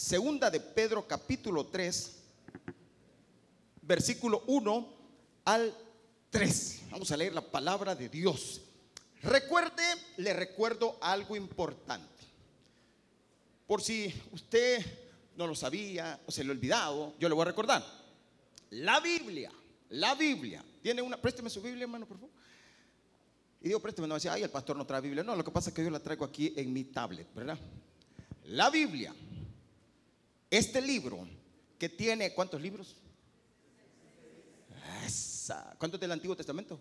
segunda de Pedro capítulo 3, versículo 1 al 3. Vamos a leer la palabra de Dios. Recuerde, le recuerdo algo importante. Por si usted no lo sabía o se le ha olvidado, yo le voy a recordar. La Biblia, la Biblia, tiene una, présteme su Biblia, hermano, por favor. Y digo, présteme, no decía, ay, el pastor no trae Biblia. No, lo que pasa es que yo la traigo aquí en mi tablet, ¿verdad? La Biblia, este libro que tiene, ¿cuántos libros? Esa. ¿Cuántos del Antiguo Testamento?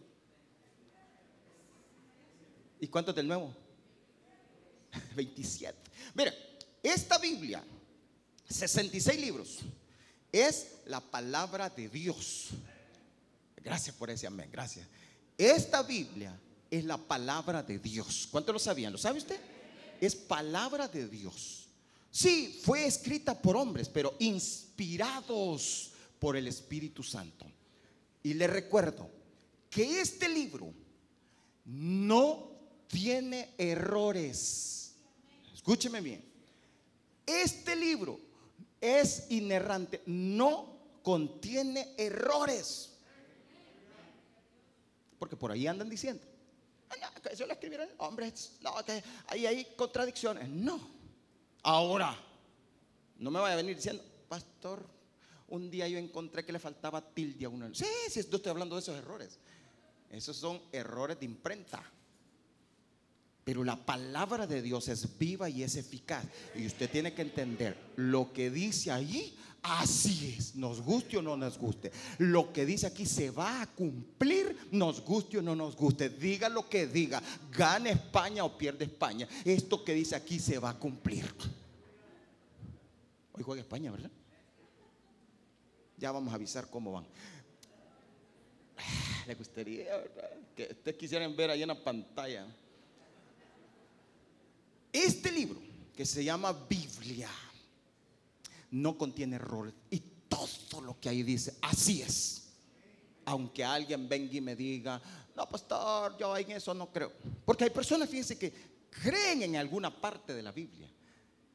¿Y cuántos del Nuevo? 27. Mira, esta Biblia, 66 libros, es la palabra de Dios. Gracias por ese amén, gracias. Esta Biblia es la palabra de Dios. ¿Cuántos lo sabían? ¿Lo sabe usted? Es palabra de Dios. Sí, fue escrita por hombres, pero inspirados por el Espíritu Santo. Y le recuerdo que este libro no tiene errores. Escúcheme bien. Este libro es inerrante, no contiene errores. Porque por ahí andan diciendo, "Ah, que eso lo escribieron hombres, no, que ahí hay contradicciones. No. Ahora, no me vaya a venir diciendo, pastor, un día yo encontré que le faltaba tilde a uno. Sí, sí, estoy hablando de esos errores. Esos son errores de imprenta. Pero la palabra de Dios es viva y es eficaz. Y usted tiene que entender lo que dice allí. Así es, nos guste o no nos guste. Lo que dice aquí se va a cumplir, nos guste o no nos guste. Diga lo que diga, gane España o pierde España. Esto que dice aquí se va a cumplir. Hoy juega España, ¿verdad? Ya vamos a avisar cómo van. Le gustaría, ¿verdad? Que ustedes quisieran ver ahí en la pantalla. Este libro, que se llama Biblia, no contiene errores. Y todo lo que ahí dice, así es. Aunque alguien venga y me diga, no, pastor, yo en eso no creo. Porque hay personas, fíjense, que creen en alguna parte de la Biblia,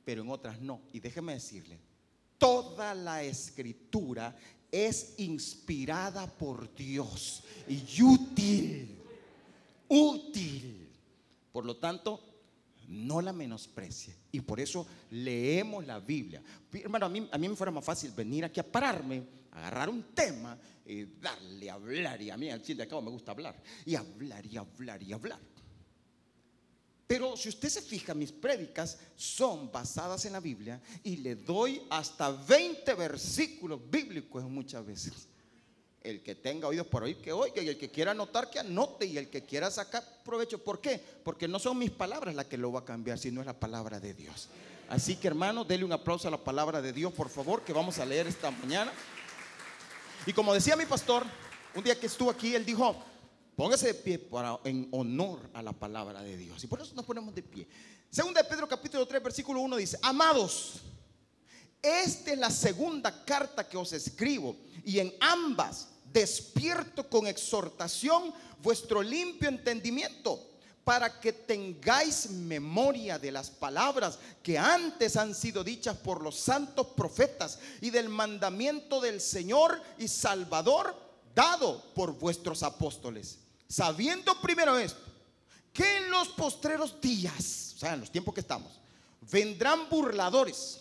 pero en otras no. Y déjeme decirle, toda la escritura es inspirada por Dios y útil, útil. Por lo tanto, no la menosprecie. Y por eso leemos la Biblia. Hermano, a mí, a mí me fuera más fácil venir aquí a pararme, agarrar un tema y darle a hablar. Y a mí al fin de cabo me gusta hablar. Y hablar y hablar y hablar. Pero si usted se fija, mis prédicas son basadas en la Biblia y le doy hasta 20 versículos bíblicos muchas veces. El que tenga oídos por oír, que oiga, y el que quiera anotar, que anote, y el que quiera sacar provecho. ¿Por qué? Porque no son mis palabras las que lo va a cambiar, sino es la palabra de Dios. Así que hermano, dele un aplauso a la palabra de Dios, por favor, que vamos a leer esta mañana. Y como decía mi pastor, un día que estuvo aquí, él dijo, póngase de pie para, en honor a la palabra de Dios. Y por eso nos ponemos de pie. Segunda de Pedro capítulo 3, versículo 1 dice, amados, esta es la segunda carta que os escribo, y en ambas despierto con exhortación vuestro limpio entendimiento, para que tengáis memoria de las palabras que antes han sido dichas por los santos profetas y del mandamiento del Señor y Salvador dado por vuestros apóstoles. Sabiendo primero esto, que en los postreros días, o sea, en los tiempos que estamos, vendrán burladores,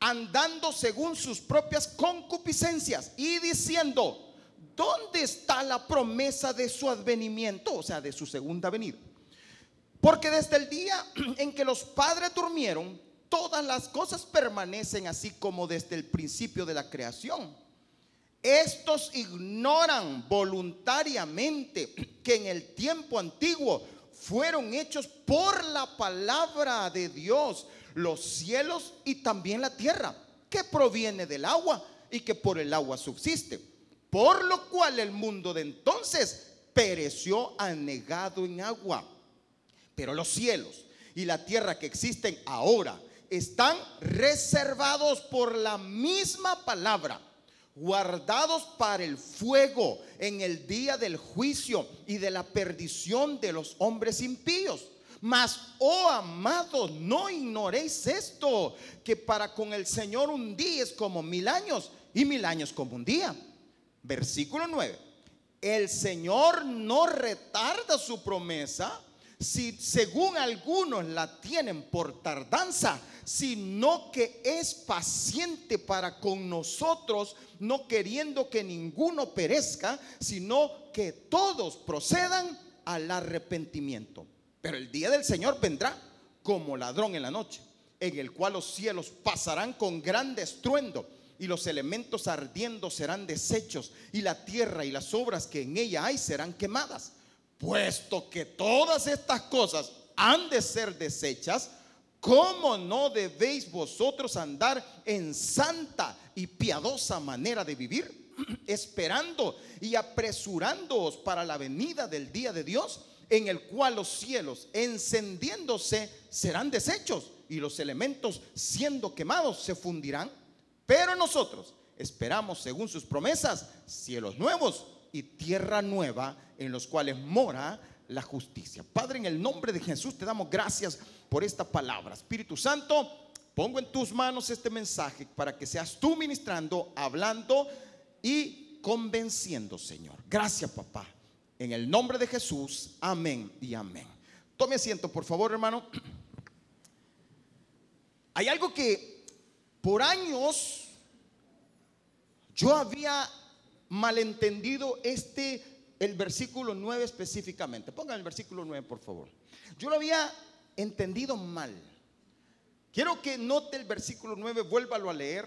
andando según sus propias concupiscencias y diciendo, ¿dónde está la promesa de su advenimiento? O sea, de su segunda venida. Porque desde el día en que los padres durmieron, todas las cosas permanecen así como desde el principio de la creación. Estos ignoran voluntariamente que en el tiempo antiguo fueron hechos por la palabra de Dios los cielos y también la tierra, que proviene del agua y que por el agua subsiste. Por lo cual el mundo de entonces pereció anegado en agua. Pero los cielos y la tierra que existen ahora están reservados por la misma palabra, guardados para el fuego en el día del juicio y de la perdición de los hombres impíos. Mas, oh amados, no ignoréis esto, que para con el Señor un día es como mil años y mil años como un día. Versículo 9. El Señor no retarda su promesa, si según algunos la tienen por tardanza, sino que es paciente para con nosotros, no queriendo que ninguno perezca, sino que todos procedan al arrepentimiento. Pero el día del Señor vendrá como ladrón en la noche, en el cual los cielos pasarán con gran estruendo y los elementos ardiendo serán deshechos y la tierra y las obras que en ella hay serán quemadas. Puesto que todas estas cosas han de ser deshechas, ¿cómo no debéis vosotros andar en santa y piadosa manera de vivir? Esperando y apresurándoos para la venida del día de Dios, en el cual los cielos encendiéndose serán deshechos y los elementos siendo quemados se fundirán. Pero nosotros esperamos, según sus promesas, cielos nuevos y tierra nueva en los cuales mora la justicia. Padre, en el nombre de Jesús te damos gracias por esta palabra. Espíritu Santo, pongo en tus manos este mensaje para que seas tú ministrando, hablando y convenciendo, Señor. Gracias, papá. En el nombre de Jesús, amén y amén. Tome asiento, por favor, hermano. Hay algo que por años yo había malentendido este, el versículo 9 específicamente. Pongan el versículo 9, por favor. Yo lo había entendido mal. Quiero que note el versículo 9, vuélvalo a leer.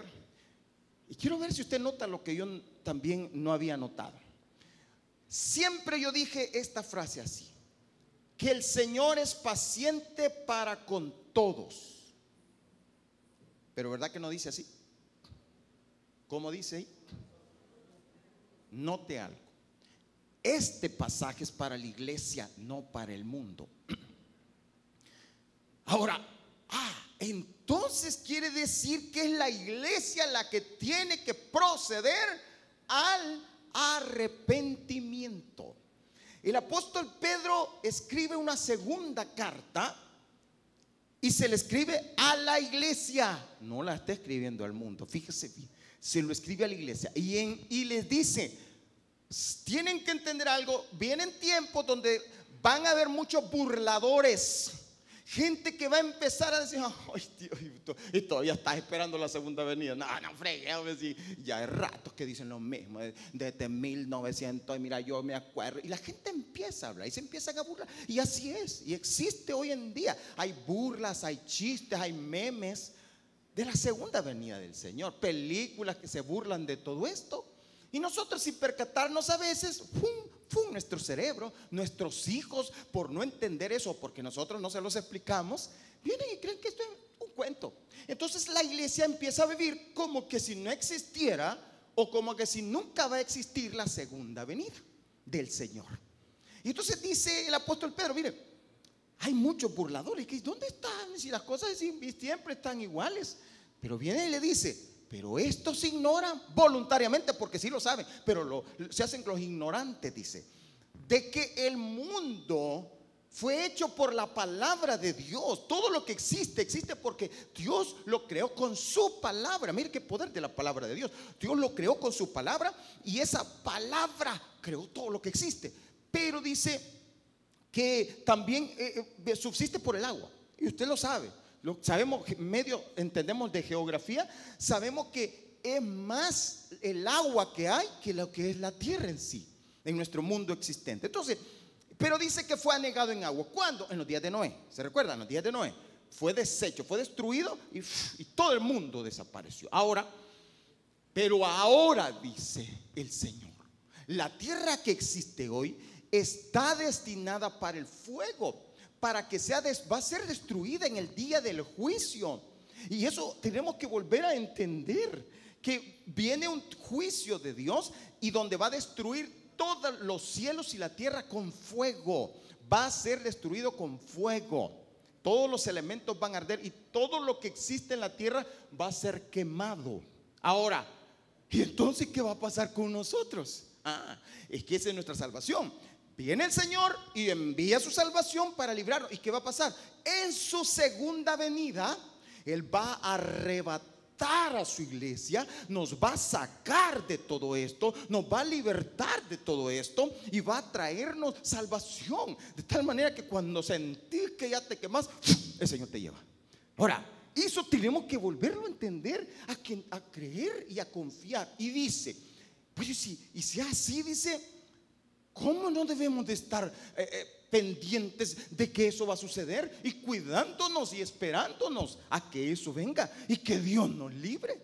Y quiero ver si usted nota lo que yo también no había notado. Siempre yo dije esta frase así, que el Señor es paciente para con todos. Pero ¿verdad que no dice así? ¿Cómo dice ahí? Note algo. Este pasaje es para la iglesia, no para el mundo. Ahora, ah, entonces quiere decir que es la iglesia la que tiene que proceder al arrepentimiento. El apóstol Pedro escribe una segunda carta y se le escribe a la iglesia. No la está escribiendo al mundo, fíjese bien. Se lo escribe a la iglesia y, y les dice, tienen que entender algo, vienen tiempos donde van a haber muchos burladores Gente que va a empezar a decir, ay Dios, y todavía estás esperando la segunda venida. No, no fregué, ya hay ratos que dicen lo mismo, desde 1900, y mira, yo me acuerdo. Y la gente empieza a hablar y se empiezan a burlar. Y así es, y existe hoy en día. Hay burlas, hay chistes, hay memes de la segunda venida del Señor, películas que se burlan de todo esto. Y nosotros sin percatarnos a veces, ¡pum! Nuestro cerebro, nuestros hijos, por no entender eso, porque nosotros no se los explicamos, vienen y creen que esto es un cuento. Entonces la iglesia empieza a vivir como que si no existiera o como que si nunca va a existir la segunda venida del Señor. Y entonces dice el apóstol Pedro, mire, hay muchos burladores, que ¿dónde están? Si las cosas siempre están iguales. Pero viene y le dice, pero estos ignoran voluntariamente, porque sí lo saben, pero lo, se hacen los ignorantes, dice, de que el mundo fue hecho por la palabra de Dios. Todo lo que existe, existe porque Dios lo creó con su palabra. Mire qué poder de la palabra de Dios. Dios lo creó con su palabra y esa palabra creó todo lo que existe. Pero dice que también eh, eh, subsiste por el agua. Y usted lo sabe sabemos medio, entendemos de geografía, sabemos que es más el agua que hay que lo que es la tierra en sí, en nuestro mundo existente. Entonces, pero dice que fue anegado en agua. ¿Cuándo? En los días de Noé. ¿Se recuerdan? En los días de Noé. Fue deshecho, fue destruido y todo el mundo desapareció. Ahora, pero ahora dice el Señor, la tierra que existe hoy está destinada para el fuego para que sea va a ser destruida en el día del juicio. Y eso tenemos que volver a entender que viene un juicio de Dios y donde va a destruir todos los cielos y la tierra con fuego. Va a ser destruido con fuego. Todos los elementos van a arder y todo lo que existe en la tierra va a ser quemado. Ahora, ¿y entonces qué va a pasar con nosotros? Ah, es que esa es nuestra salvación. Viene el Señor y envía su salvación para librarnos. ¿Y qué va a pasar? En su segunda venida, Él va a arrebatar a su iglesia, nos va a sacar de todo esto, nos va a libertar de todo esto y va a traernos salvación. De tal manera que cuando sentís que ya te quemas, el Señor te lleva. Ahora, eso tenemos que volverlo a entender, a, creer y a confiar. Y dice, pues y si así dice, ¿Cómo no debemos de estar eh, eh, pendientes de que eso va a suceder y cuidándonos y esperándonos a que eso venga y que Dios nos libre?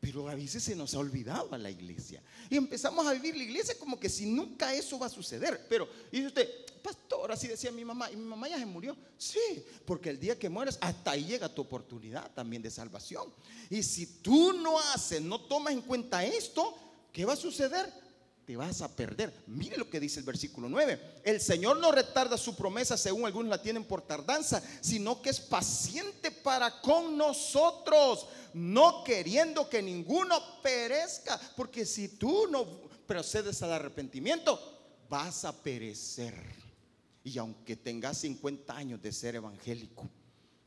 Pero a veces se nos ha olvidado a la iglesia y empezamos a vivir la iglesia como que si nunca eso va a suceder. Pero, y dice usted, pastor, así decía mi mamá, y mi mamá ya se murió. Sí, porque el día que mueres, hasta ahí llega tu oportunidad también de salvación. Y si tú no haces, no tomas en cuenta esto, ¿qué va a suceder? Te vas a perder. Mire lo que dice el versículo 9. El Señor no retarda su promesa según algunos la tienen por tardanza, sino que es paciente para con nosotros, no queriendo que ninguno perezca, porque si tú no procedes al arrepentimiento, vas a perecer. Y aunque tengas 50 años de ser evangélico,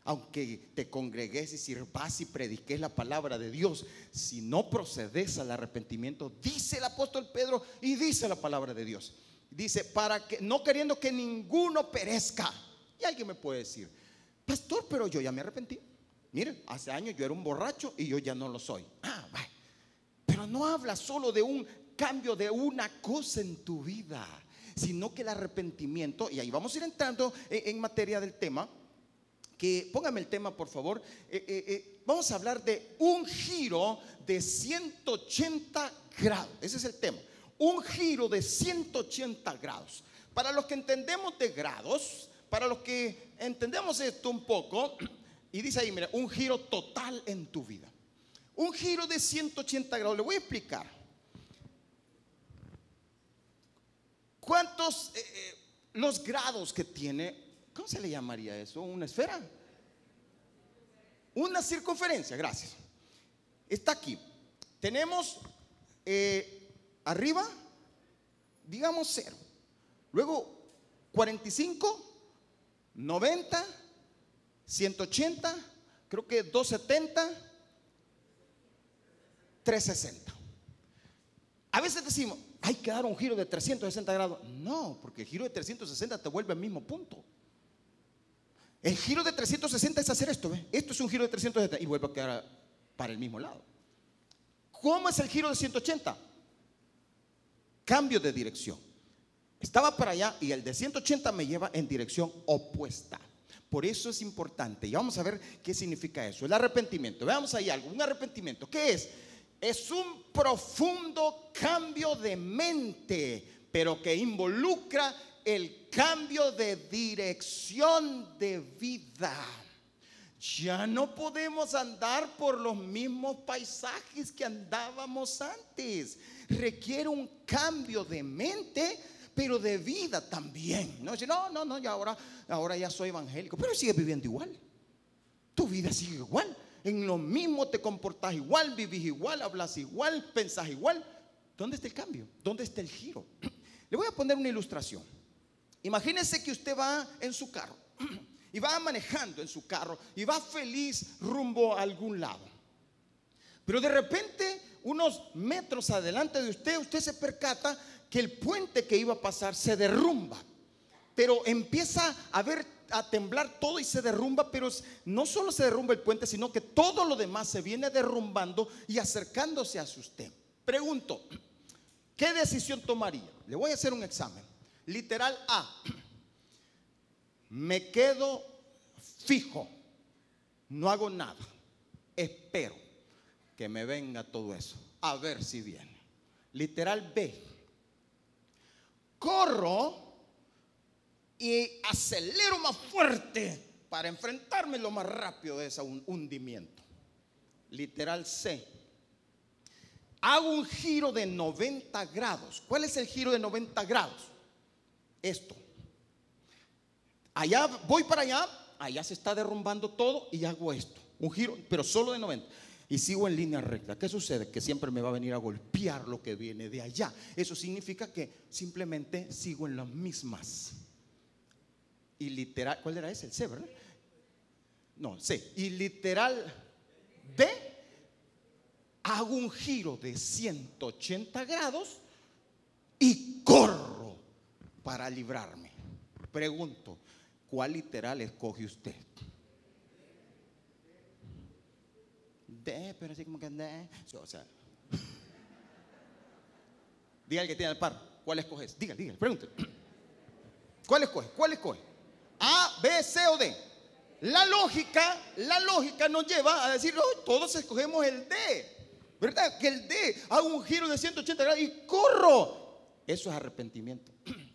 aunque te congregues y sirvas y prediques la palabra de Dios, si no procedes al arrepentimiento, dice el apóstol Pedro y dice la palabra de Dios. Dice, para que no queriendo que ninguno perezca. Y alguien me puede decir, pastor, pero yo ya me arrepentí. Mire, hace años yo era un borracho y yo ya no lo soy. Ah, Pero no habla solo de un cambio de una cosa en tu vida, sino que el arrepentimiento, y ahí vamos a ir entrando en materia del tema, póngame el tema por favor, eh, eh, eh, vamos a hablar de un giro de 180 grados, ese es el tema, un giro de 180 grados. Para los que entendemos de grados, para los que entendemos esto un poco, y dice ahí, mira, un giro total en tu vida. Un giro de 180 grados, le voy a explicar. ¿Cuántos los grados que tiene ¿Cómo se le llamaría eso? ¿Una esfera? Una circunferencia, gracias. Está aquí. Tenemos eh, arriba, digamos cero. Luego 45, 90, 180, creo que 270, 360. A veces decimos, hay que dar un giro de 360 grados. No, porque el giro de 360 te vuelve al mismo punto. El giro de 360 es hacer esto, Esto es un giro de 360 y vuelvo a quedar para el mismo lado. ¿Cómo es el giro de 180? Cambio de dirección. Estaba para allá y el de 180 me lleva en dirección opuesta. Por eso es importante. Y vamos a ver qué significa eso. El arrepentimiento. Veamos ahí algo. Un arrepentimiento. ¿Qué es? Es un profundo cambio de mente, pero que involucra el cambio de dirección de vida. Ya no podemos andar por los mismos paisajes que andábamos antes. Requiere un cambio de mente, pero de vida también. No, no, no, no, ya ahora, ahora ya soy evangélico, pero sigue viviendo igual. Tu vida sigue igual. En lo mismo te comportas igual, vivís igual, hablas igual, pensás igual. ¿Dónde está el cambio? ¿Dónde está el giro? Le voy a poner una ilustración. Imagínese que usted va en su carro y va manejando en su carro y va feliz rumbo a algún lado. Pero de repente, unos metros adelante de usted, usted se percata que el puente que iba a pasar se derrumba. Pero empieza a ver a temblar todo y se derrumba, pero no solo se derrumba el puente, sino que todo lo demás se viene derrumbando y acercándose a usted. Pregunto, ¿qué decisión tomaría? Le voy a hacer un examen. Literal A. Me quedo fijo. No hago nada. Espero que me venga todo eso. A ver si viene. Literal B. Corro y acelero más fuerte para enfrentarme lo más rápido de ese hundimiento. Literal C. Hago un giro de 90 grados. ¿Cuál es el giro de 90 grados? Esto. Allá voy para allá, allá se está derrumbando todo y hago esto. Un giro, pero solo de 90. y sigo en línea recta, ¿qué sucede? Que siempre me va a venir a golpear lo que viene de allá. Eso significa que simplemente sigo en las mismas. Y literal, ¿cuál era ese? El C, ¿verdad? No, C. Y literal B, hago un giro de 180 grados y corro para librarme. Pregunto, ¿cuál literal escoge usted? De, pero así como que de. O sea, diga el que tiene el par, ¿cuál escoges? Diga, diga, pregunte. ¿Cuál escoge? ¿Cuál escoge? A, B, C o D. La lógica, la lógica nos lleva a decir, todos escogemos el D. ¿Verdad? Que el D hago un giro de 180 grados y corro. Eso es arrepentimiento.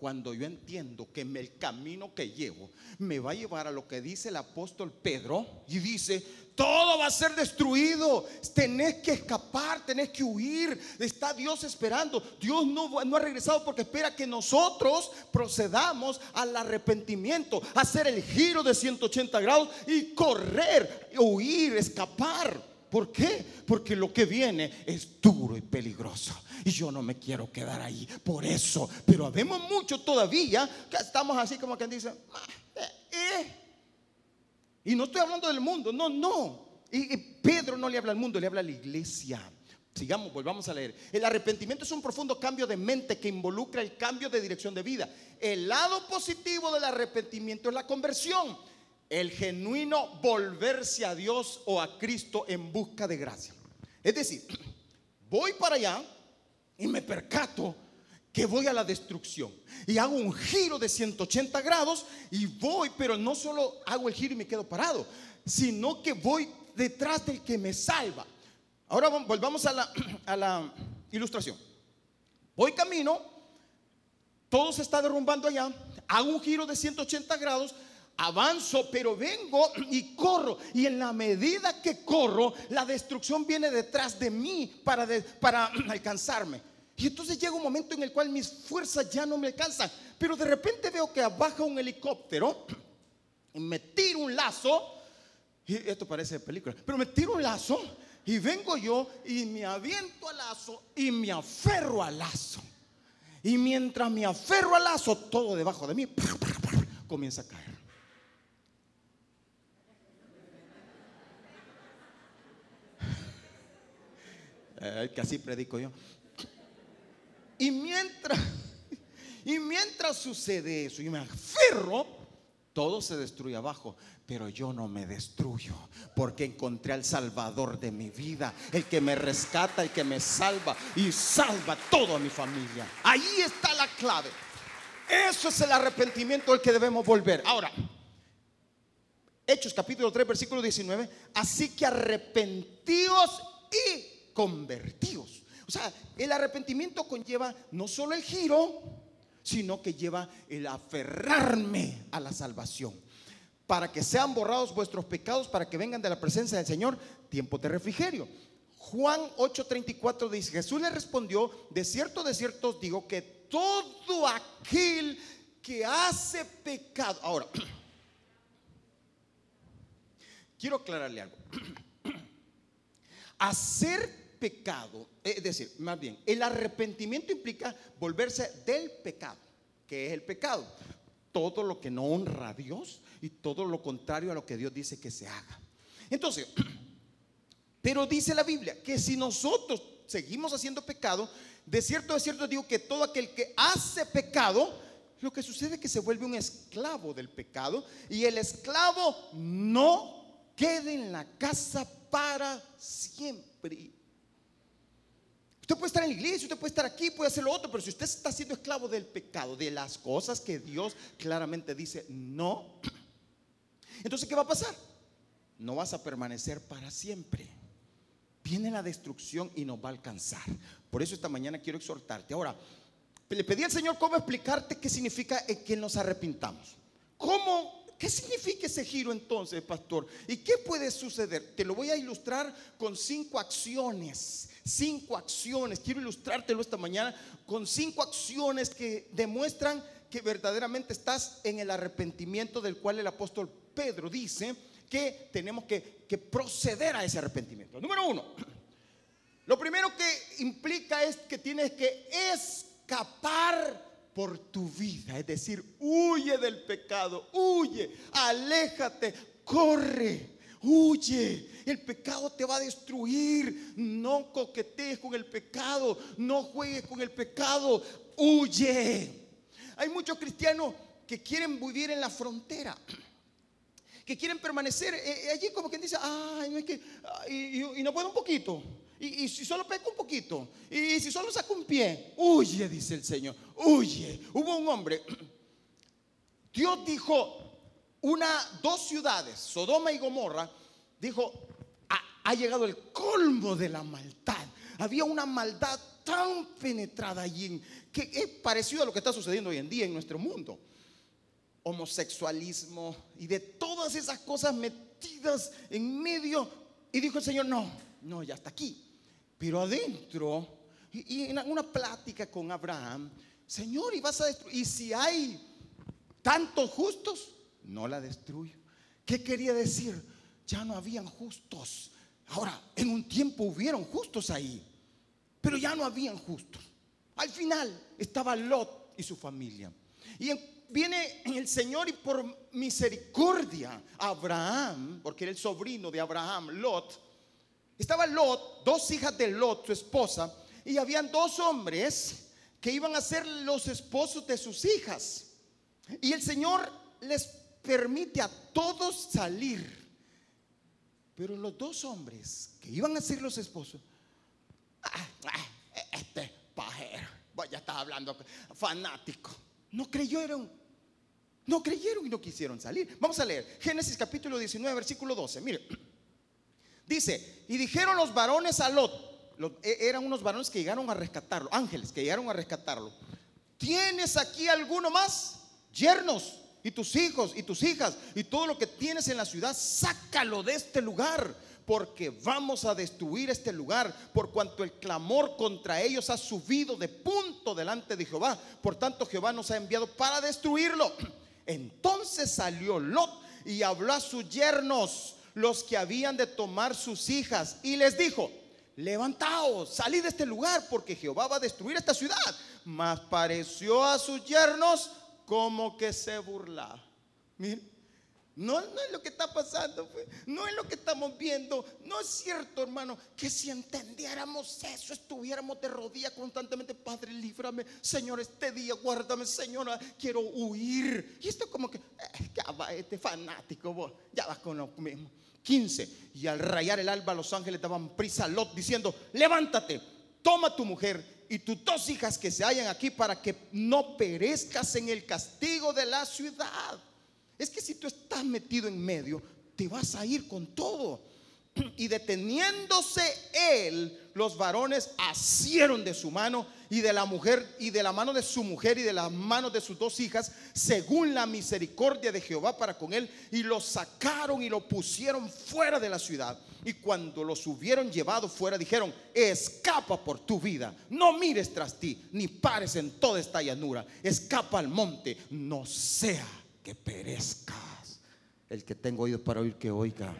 Cuando yo entiendo que el camino que llevo me va a llevar a lo que dice el apóstol Pedro y dice, todo va a ser destruido. Tenés que escapar, tenés que huir. Está Dios esperando. Dios no, no ha regresado porque espera que nosotros procedamos al arrepentimiento, hacer el giro de 180 grados y correr, huir, escapar. ¿Por qué? Porque lo que viene es duro y peligroso. Y yo no me quiero quedar ahí. Por eso. Pero habemos mucho todavía que estamos así como quien dice, eh, eh". Y no estoy hablando del mundo, no, no. Y, Pedro no le habla al mundo, le habla a la iglesia. Sigamos, volvamos a leer. El arrepentimiento es un profundo cambio de mente que involucra el cambio de dirección de vida. El lado positivo del arrepentimiento es la conversión. El genuino volverse a Dios o a Cristo en busca de gracia. Es decir, voy para allá y me percato que voy a la destrucción. Y hago un giro de 180 grados y voy, pero no solo hago el giro y me quedo parado, sino que voy detrás del que me salva. Ahora volvamos a la, a la ilustración. Voy camino, todo se está derrumbando allá, hago un giro de 180 grados, avanzo, pero vengo y corro. Y en la medida que corro, la destrucción viene detrás de mí para, para alcanzarme. Y entonces llega un momento en el cual mis fuerzas ya no me alcanzan. Pero de repente veo que baja un helicóptero y me tiro un lazo. Y esto parece de película. Pero me tiro un lazo y vengo yo y me aviento al lazo y me aferro al lazo. Y mientras me aferro al lazo, todo debajo de mí comienza a caer. Que así predico yo. Y mientras, y mientras sucede eso y me aferro, todo se destruye abajo, pero yo no me destruyo porque encontré al Salvador de mi vida, el que me rescata, el que me salva y salva toda mi familia. Ahí está la clave. Eso es el arrepentimiento al que debemos volver. Ahora, Hechos capítulo 3, versículo 19. Así que arrepentíos y convertíos. O sea, el arrepentimiento conlleva no solo el giro, sino que lleva el aferrarme a la salvación. Para que sean borrados vuestros pecados, para que vengan de la presencia del Señor, tiempo de refrigerio. Juan 8:34 dice, Jesús le respondió, de cierto, de cierto os digo que todo aquel que hace pecado, ahora, quiero aclararle algo. Hacer pecado, es decir, más bien, el arrepentimiento implica volverse del pecado, que es el pecado. Todo lo que no honra a Dios y todo lo contrario a lo que Dios dice que se haga. Entonces, pero dice la Biblia que si nosotros seguimos haciendo pecado, de cierto, de cierto digo que todo aquel que hace pecado, lo que sucede es que se vuelve un esclavo del pecado y el esclavo no queda en la casa para siempre. Usted puede estar en la iglesia, usted puede estar aquí, puede hacer lo otro, pero si usted está siendo esclavo del pecado, de las cosas que Dios claramente dice no, entonces ¿qué va a pasar? No vas a permanecer para siempre. Viene la destrucción y nos va a alcanzar. Por eso esta mañana quiero exhortarte. Ahora, le pedí al Señor cómo explicarte qué significa que nos arrepintamos. ¿Cómo ¿Qué significa ese giro entonces, pastor? ¿Y qué puede suceder? Te lo voy a ilustrar con cinco acciones. Cinco acciones. Quiero ilustrártelo esta mañana con cinco acciones que demuestran que verdaderamente estás en el arrepentimiento del cual el apóstol Pedro dice que tenemos que, proceder a ese arrepentimiento. Número uno, lo primero que implica es que tienes que escapar por tu vida, es decir, huye del pecado, huye, aléjate, corre, huye. El pecado te va a destruir. No coquetees con el pecado, no juegues con el pecado, huye. Hay muchos cristianos que quieren vivir en la frontera que quieren permanecer eh, eh, allí como quien dice, ay, que, y, no puedo un poquito, y, si solo peco un poquito, y si solo saco un pie, huye, dice el Señor, huye. Hubo un hombre, Dios dijo, una, dos ciudades, Sodoma y Gomorra, dijo, ha, llegado el colmo de la maldad. Había una maldad tan penetrada allí que es parecido a lo que está sucediendo hoy en día en nuestro mundo homosexualismo y de todas esas cosas metidas en medio. Y dijo el Señor, no, no, ya está aquí. Pero adentro, y, en una plática con Abraham, Señor, y vas a destruir, y si hay tantos justos, no la destruyo. ¿Qué quería decir? Ya no habían justos. Ahora, en un tiempo hubieron justos ahí, pero ya no habían justos. Al final estaba Lot y su familia. Y en viene el Señor y por misericordia Abraham, porque era el sobrino de Abraham, Lot, estaba Lot, dos hijas de Lot, su esposa, y habían dos hombres que iban a ser los esposos de sus hijas. Y el Señor les permite a todos salir. Pero los dos hombres que iban a ser los esposos, ah, ah, este pajero, ya estaba hablando fanático, no creyeron no creyeron y no quisieron salir. Vamos a leer Génesis capítulo 19, versículo 12. Mire, dice, y dijeron los varones a Lot, e, eran unos varones que llegaron a rescatarlo, ángeles que llegaron a rescatarlo. ¿Tienes aquí alguno más? Yernos y tus hijos y tus hijas y todo lo que tienes en la ciudad, sácalo de este lugar porque vamos a destruir este lugar, por cuanto el clamor contra ellos ha subido de punto delante de Jehová. Por tanto, Jehová nos ha enviado para destruirlo. Entonces salió Lot y habló a sus yernos, los que habían de tomar sus hijas, y les dijo, levantaos, salid de este lugar, porque Jehová va a destruir esta ciudad. Mas pareció a sus yernos como que se burlaba. No, es lo que está pasando, no es lo que estamos viendo. No es cierto, hermano, que si entendiéramos eso, estuviéramos de rodillas constantemente. Padre, líbrame, Señor, este día, guárdame, Señora, quiero huir. Y esto como que, eh, ya va este fanático, vos, ya vas con lo mismo. 15. Y al rayar el alba, los ángeles daban prisa a Lot diciendo: Levántate, toma tu mujer y tus dos hijas que se hallan aquí para que no perezcas en el castigo de la ciudad. Es que si tú estás metido en medio, te vas a ir con todo. Y deteniéndose él, los varones asieron de su mano y de la mujer y de la mano de su mujer y de las manos de sus dos hijas, según la misericordia de Jehová para con él, y lo sacaron y lo pusieron fuera de la ciudad. Y cuando los hubieron llevado fuera, dijeron, escapa por tu vida, no mires tras ti, ni pares en toda esta llanura, escapa al monte, no sea perezcas. El que tengo oídos para oír, que oiga.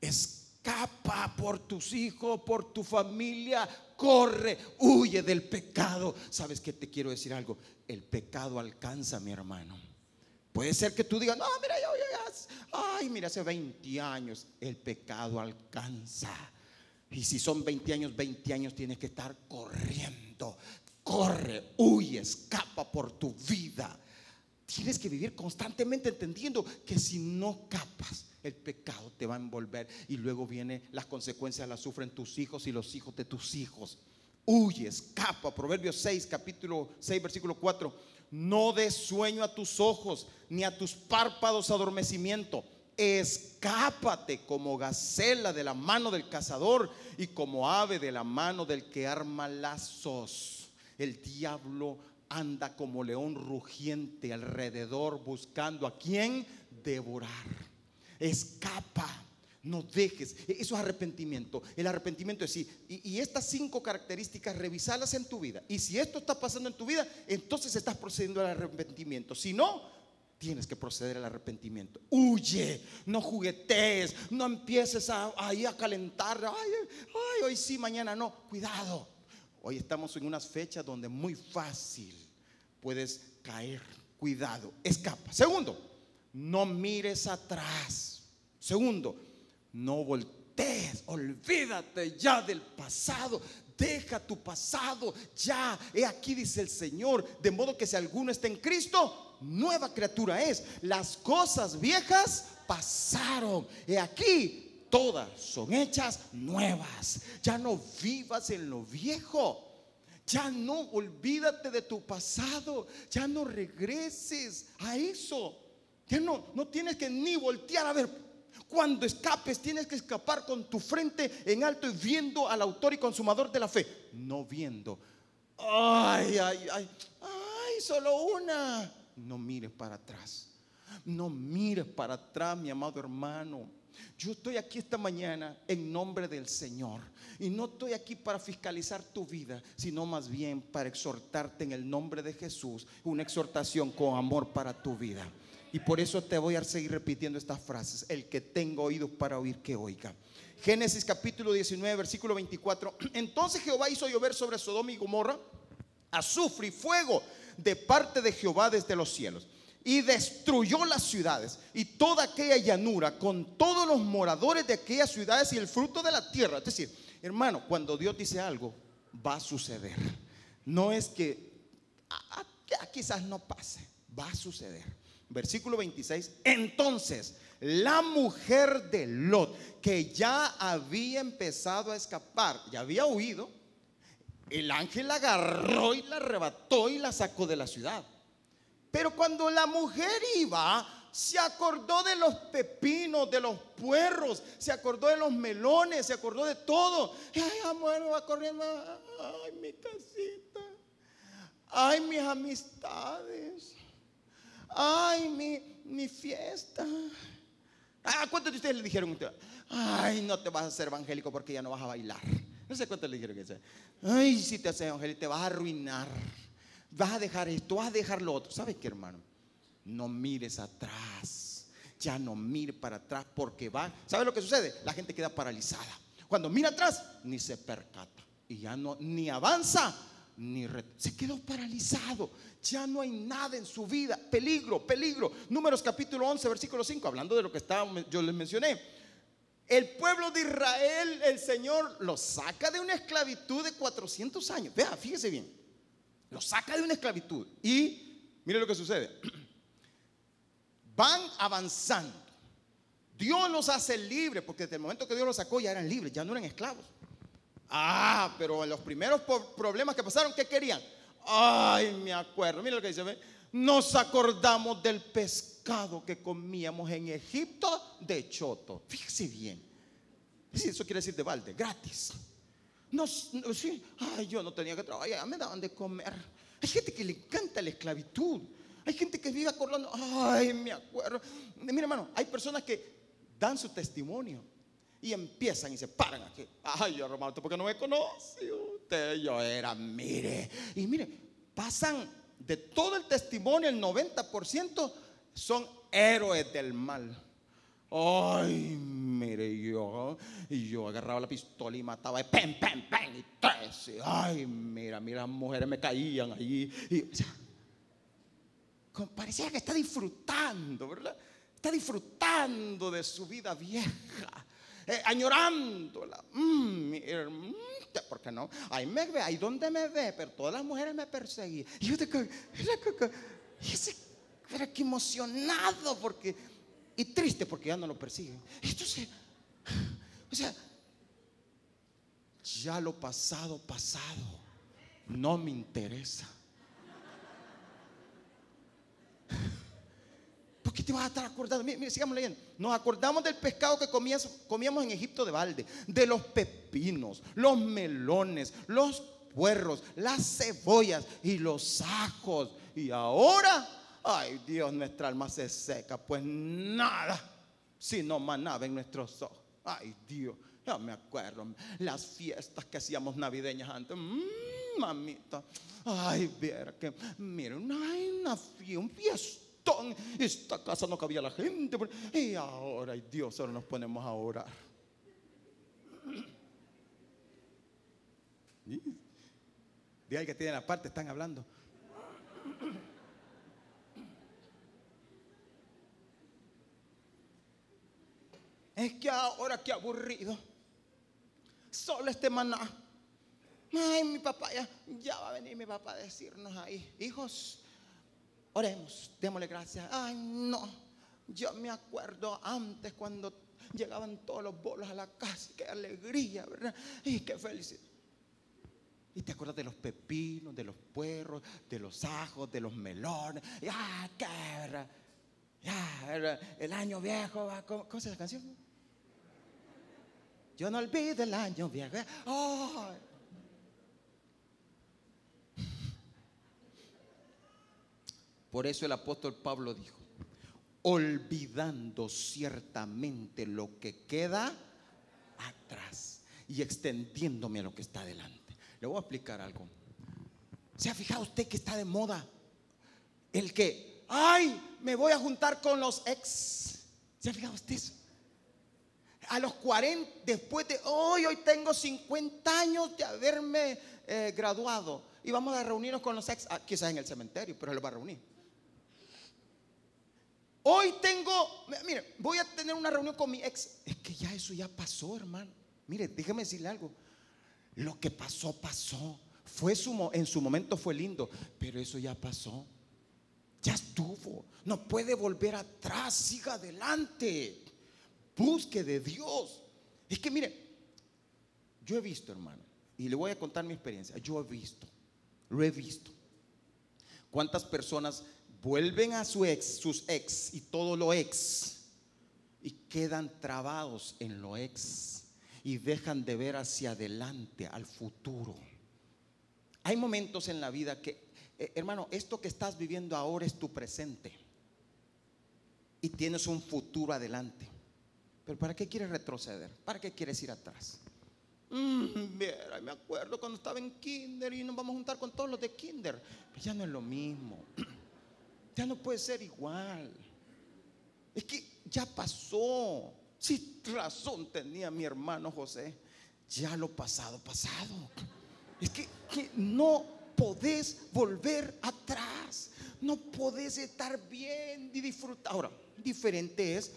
Escapa por tus hijos, por tu familia. Corre, huye del pecado. ¿Sabes que te quiero decir algo? El pecado alcanza, mi hermano. Puede ser que tú digas, no, mira, yo, yo, ay, mira, hace 20 años. El pecado alcanza. Y si son 20 años, 20 años tienes que estar corriendo. Corre, huye, escapa por tu vida. Tienes que vivir constantemente entendiendo que si no capas, el pecado te va a envolver y luego vienen las consecuencias, las sufren tus hijos y los hijos de tus hijos. Huye, escapa. Proverbios 6, capítulo 6, versículo 4. No des sueño a tus ojos, ni a tus párpados adormecimiento. Escápate como gacela de la mano del cazador y como ave de la mano del que arma lazos. El diablo anda como león rugiente alrededor buscando a quien devorar. Escapa. No dejes. E-, eso es arrepentimiento. El arrepentimiento es sí. Y, estas cinco características, revisarlas en tu vida. Y si esto está pasando en tu vida, entonces estás procediendo al arrepentimiento. Si no, tienes que proceder al arrepentimiento. Huye, no juguetees, no empieces a, ahí a calentar. Ay, ay, hoy sí, mañana no. Cuidado. Hoy estamos en unas fechas donde muy fácil puedes caer. Cuidado, escapa. Segundo, no mires atrás. Segundo, no voltees, olvídate ya del pasado. Deja tu pasado ya. He aquí dice el Señor, de modo que si alguno está en Cristo, nueva criatura es. Las cosas viejas pasaron. He aquí, todas son hechas nuevas. Ya no vivas en lo viejo. Ya no olvídate de tu pasado. Ya no regreses a eso. Ya no, no tienes que ni voltear a ver cuando escapes, tienes que escapar con tu frente en alto y viendo al autor y consumador de la fe. No viendo. Ay, ay, ay. Ay, solo una. No mires para atrás. No mires para atrás, mi amado hermano. Yo estoy aquí esta mañana en nombre del Señor. Y no estoy aquí para fiscalizar tu vida, sino más bien para exhortarte en el nombre de Jesús. Una exhortación con amor para tu vida. Y por eso te voy a seguir repitiendo estas frases. El que tenga oídos para oír, que oiga. Génesis capítulo 19, versículo 24. Entonces Jehová hizo llover sobre Sodoma y Gomorra azufre y fuego de parte de Jehová desde los cielos. Y destruyó las ciudades y toda aquella llanura con todos los moradores de aquellas ciudades y el fruto de la tierra. Es decir, hermano, cuando Dios dice algo, va a suceder. No es que quizás no pase, va a suceder versículo 26, entonces la mujer de Lot, que ya había empezado a escapar, ya había huido, el ángel la agarró y la arrebató y la sacó de la ciudad. Pero cuando la mujer iba, se acordó de los pepinos, de los puerros, se acordó de los melones, se acordó de todo. ay, amor, va corriendo, ay, mi casita, ay, mis amistades ay, mi, mi fiesta. Ah, ¿cuántos de ustedes le dijeron? Ay, no te vas a hacer evangélico porque ya no vas a bailar. No sé cuántos le dijeron que sea. Ay, si te haces evangélico te vas a arruinar. Vas a dejar esto, vas a dejar lo otro. ¿Sabes qué, hermano? No mires atrás. Ya no mire para atrás porque va. ¿Sabes lo que sucede? La gente queda paralizada. Cuando mira atrás, ni se percata. Y ya no, ni avanza, ni se quedó paralizado. Ya no hay nada en su vida. Peligro, peligro. Números capítulo 11, versículo 5, hablando de lo que estaba, yo les mencioné. El pueblo de Israel, el Señor lo saca de una esclavitud de 400 años. Vea, fíjese bien. Lo saca de una esclavitud. Y mire lo que sucede. Van avanzando. Dios los hace libres, porque desde el momento que Dios los sacó ya eran libres, ya no eran esclavos. Ah, pero en los primeros problemas que pasaron, ¿qué querían? Ay, me acuerdo. Mira lo que dice. Nos acordamos del pescado que comíamos en Egipto de choto. Fíjese bien. Eso quiere decir de balde, gratis. No, sí. Ay, yo no tenía que trabajar, me daban de comer. Hay gente que le encanta la esclavitud. Hay gente que vive acordando. Ay, me acuerdo. Mira, hermano, hay personas que dan su testimonio y empiezan y se paran aquí. Ay, hermano, ¿por qué no me conoce usted? Yo era, mire. Y mire, pasan de todo el testimonio, el 90% son héroes del mal. Ay, mire, yo, y yo agarraba la pistola y mataba, pen, pen, pen, y tres. Ay, mira, mira, las mujeres me caían allí. Y, parecía que está disfrutando, ¿verdad? Está disfrutando de su vida vieja eh, añorándola. Mm, mm, ¿Por qué no? Ahí me ve, ahí donde me ve, pero todas las mujeres me perseguían. Y yo te y era que emocionado porque, y triste porque ya no lo persiguen. Entonces, o sea, ya lo pasado, pasado, no me interesa. qué te vas a estar acordando? Mira, sigamos leyendo. Nos acordamos del pescado que comíamos en Egipto de balde, de los pepinos, los melones, los puerros, las cebollas y los ajos. Y ahora, ay Dios, nuestra alma se seca, pues nada, sino manaba en nuestros ojos. Ay Dios, ya me acuerdo, las fiestas que hacíamos navideñas antes. Mmm, mamita, ay, ver que, miren, una, un fiesta montón. Esta casa no cabía la gente. Y ahora, ay Dios, ahora nos ponemos a orar. De ahí que tienen la parte, están hablando. Es que ahora qué aburrido. Solo este maná. Ay, mi papá ya, ya va a venir mi papá a decirnos ahí, hijos, oremos, démosle gracias. Ay, no, yo me acuerdo antes cuando llegaban todos los bolos a la casa, qué alegría, ¿verdad? Y qué felicidad. Y te acuerdas de los pepinos, de los puerros, de los ajos, de los melones. Ya, qué, ¿verdad? Ya, el año viejo, ¿cómo, ¿cómo se la canción? Yo no olvido el año viejo. Por eso el apóstol Pablo dijo, olvidando ciertamente lo que queda atrás y extendiéndome a lo que está adelante. Le voy a explicar algo. ¿Se ha fijado usted que está de moda? El que, ay, me voy a juntar con los ex. ¿Se ha fijado usted eso? A los 40, después de hoy, hoy tengo 50 años de haberme eh, graduado y vamos a reunirnos con los ex, ah, quizás en el cementerio, pero él va a reunir. Hoy tengo, mire, voy a tener una reunión con mi ex. Es que ya eso ya pasó, hermano. Mire, déjeme decirle algo. Lo que pasó, pasó. Fue su, en su momento fue lindo, pero eso ya pasó. Ya estuvo. No puede volver atrás, siga adelante. Busque de Dios. Es que mire, yo he visto, hermano, y le voy a contar mi experiencia. Yo he visto, lo he visto. ¿Cuántas personas vuelven a su ex, sus ex y todo lo ex y quedan trabados en lo ex y dejan de ver hacia adelante, al futuro? Hay momentos en la vida que, eh, hermano, esto que estás viviendo ahora es tu presente y tienes un futuro adelante. Pero ¿para qué quieres retroceder? ¿Para qué quieres ir atrás? Mm, me acuerdo cuando estaba en kinder y nos vamos a juntar con todos los de kinder. Pero ya no es lo mismo. Ya no puede ser igual. Es que ya pasó. Si razón tenía mi hermano José, ya lo pasado, pasado. Es que, que no podés volver atrás. No podés estar bien y disfrutar. Ahora, diferente es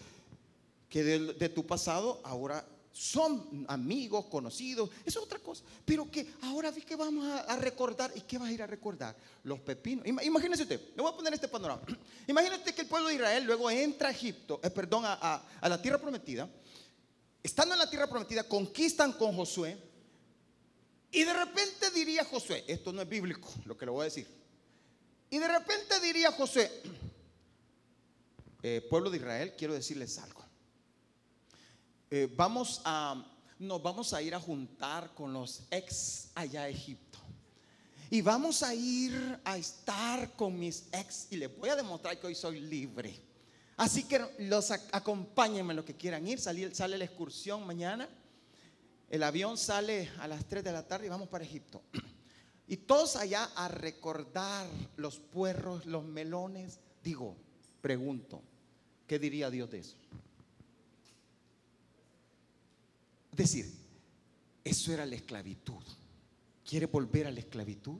que de, tu pasado ahora son amigos, conocidos, eso es otra cosa. Pero que ahora vi que vamos a, recordar, ¿y qué vas a ir a recordar? Los pepinos. Imagínese usted, le voy a poner este panorama. Imagínate que el pueblo de Israel luego entra a Egipto, eh, perdón, a, a la tierra prometida. Estando en la tierra prometida, conquistan con Josué. Y de repente diría Josué, esto no es bíblico, lo que le voy a decir. Y de repente diría Josué, eh, pueblo de Israel, quiero decirles algo. Eh, vamos a, nos vamos a ir a juntar con los ex allá a Egipto. Y vamos a ir a estar con mis ex y les voy a demostrar que hoy soy libre. Así que los acompáñenme los que quieran ir. Sale, sale la excursión mañana. El avión sale a las 3 de la tarde y vamos para Egipto. Y todos allá a recordar los puerros, los melones. Digo, pregunto, ¿qué diría Dios de eso? Es decir, eso era la esclavitud. ¿Quiere volver a la esclavitud?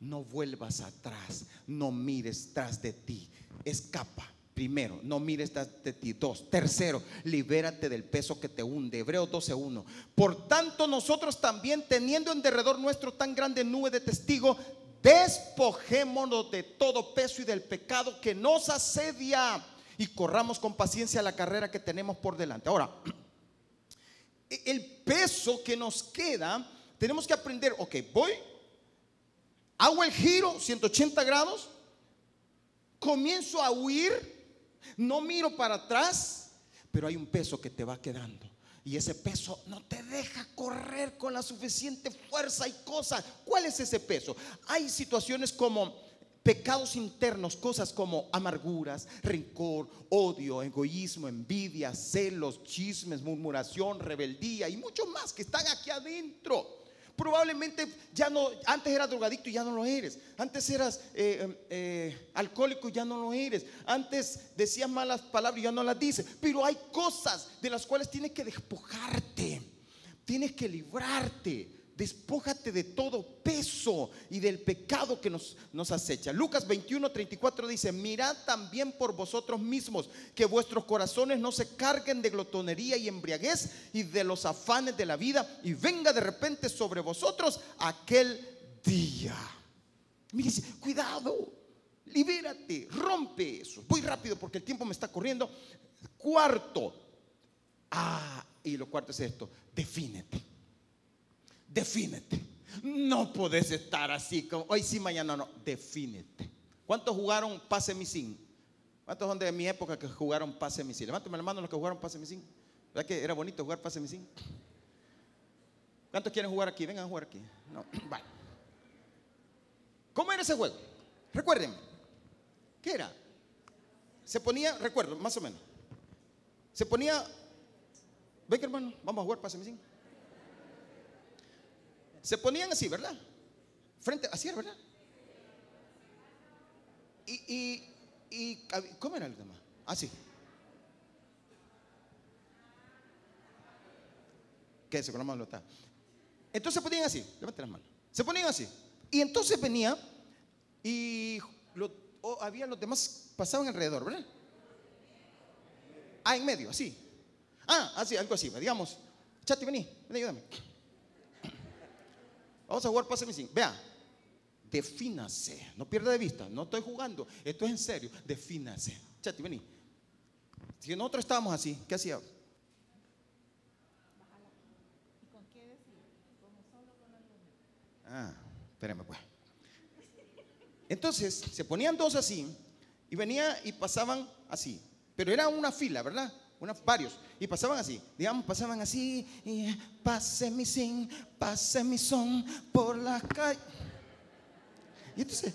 No vuelvas atrás, no mires tras de ti, escapa. Primero, no mires tras de ti. Dos, tercero, libérate del peso que te hunde. Hebreos 12.1. Por tanto, nosotros también, teniendo en derredor nuestro tan grande nube de testigos, despojémonos de todo peso y del pecado que nos asedia y corramos con paciencia la carrera que tenemos por delante. Ahora, el peso que nos queda, tenemos que aprender, ok, voy, hago el giro 180 grados, comienzo a huir, no miro para atrás, pero hay un peso que te va quedando. Y ese peso no te deja correr con la suficiente fuerza y cosas. ¿Cuál es ese peso? Hay situaciones como pecados internos, cosas como amarguras, rencor, odio, egoísmo, envidia, celos, chismes, murmuración, rebeldía y mucho más que están aquí adentro. Probablemente ya no, antes eras drogadicto y ya no lo eres. Antes eras eh, eh, eh, alcohólico y ya no lo eres. Antes decías malas palabras y ya no las dices. Pero hay cosas de las cuales tienes que despojarte. Tienes que librarte. Despójate de todo peso y del pecado que nos, nos acecha. Lucas 21, 34 dice, mirad también por vosotros mismos que vuestros corazones no se carguen de glotonería y embriaguez y de los afanes de la vida y venga de repente sobre vosotros aquel día. Mire, cuidado, libérate, rompe eso. Voy rápido porque el tiempo me está corriendo. Cuarto, ah, y lo cuarto es esto, defínete defínete. No puedes estar así como hoy sí, mañana no. Defínete. ¿Cuántos jugaron pase misin? ¿Cuántos son de mi época que jugaron pase misin? Levántame la mano los que jugaron pase misin. ¿Verdad que era bonito jugar pase misin? ¿Cuántos quieren jugar aquí? Vengan a jugar aquí. No, vale. ¿Cómo era ese juego? Recuerden. ¿Qué era? Se ponía, recuerdo, más o menos. Se ponía, ven hermano, vamos a jugar pase misin. Se ponían así, ¿verdad? Frente, así era, ¿verdad? Y, ¿cómo era el tema? Así. ¿Qué es con la mano está? Entonces se ponían así, levante las manos. Se ponían así. Y entonces venía y había los demás pasaban alrededor, ¿verdad? Ah, en medio, así. Ah, así, algo así, digamos. Chati, vení, ven, ayúdame. Vamos a jugar pase missing. Vea, defínase. No pierda de vista. No estoy jugando. Esto es en serio. Defínase. Chati, vení. Si nosotros estábamos así, ¿qué hacía? Ah, espérame pues. Entonces se ponían dos así y venía y pasaban así. Pero era una fila, ¿verdad? Varios, y pasaban así, digamos, pasaban así, y pase mi sin, pase mi son por la calle. Y entonces...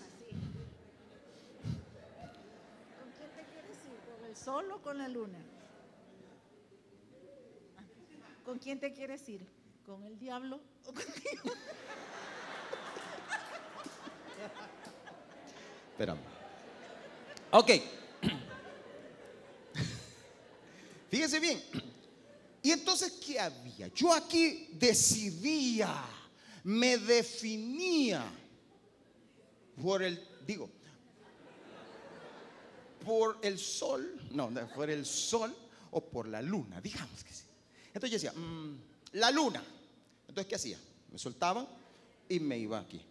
¿Con quién te quieres ir? ¿Con el sol o con la luna? ¿Con quién te quieres ir? ¿Con el diablo o contigo? Espérame. Ok. Fíjese bien. Y entonces, ¿qué había? Yo aquí decidía, me definía por el, digo, por el sol, no, por el sol o por la luna, digamos que sí. Entonces yo decía, mm, la luna. Entonces, ¿qué hacía? Me soltaban y me iba aquí.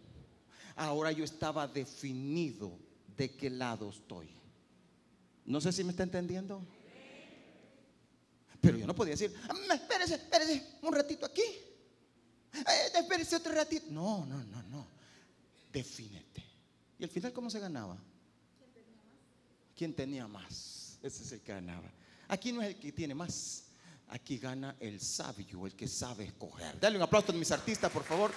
Ahora yo estaba definido de qué lado estoy. No sé si me está entendiendo. Pero yo no podía decir, ah, espérese, espérese un ratito aquí. Eh, espérese otro ratito. No, no, no, no. Defínete. ¿Y al final cómo se ganaba? ¿Quién tenía más? Ese es el que ganaba. Aquí no es el que tiene más. Aquí gana el sabio, el que sabe escoger. Dale un aplauso a mis artistas, por favor.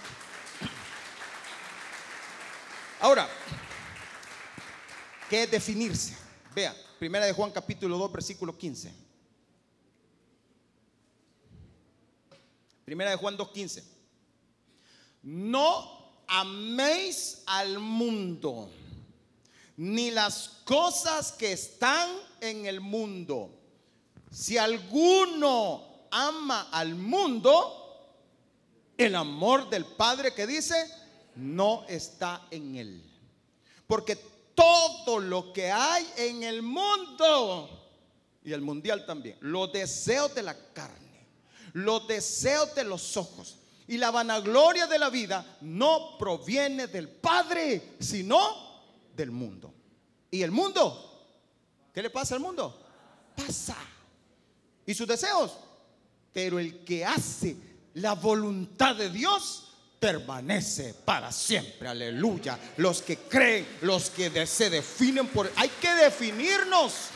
Ahora, ¿qué es definirse? Vea, primera de Juan capítulo 2, versículo 15. Primera de Juan 2.15. No améis al mundo, ni las cosas que están en el mundo. Si alguno ama al mundo, el amor del Padre que dice, no está en él. Porque todo lo que hay en el mundo, y el mundial también, los deseos de la carne los deseos de los ojos y la vanagloria de la vida no proviene del Padre, sino del mundo. ¿Y el mundo? ¿Qué le pasa al mundo? Pasa. ¿Y sus deseos? Pero el que hace la voluntad de Dios permanece para siempre. Aleluya. Los que creen, los que se definen por... Hay que definirnos.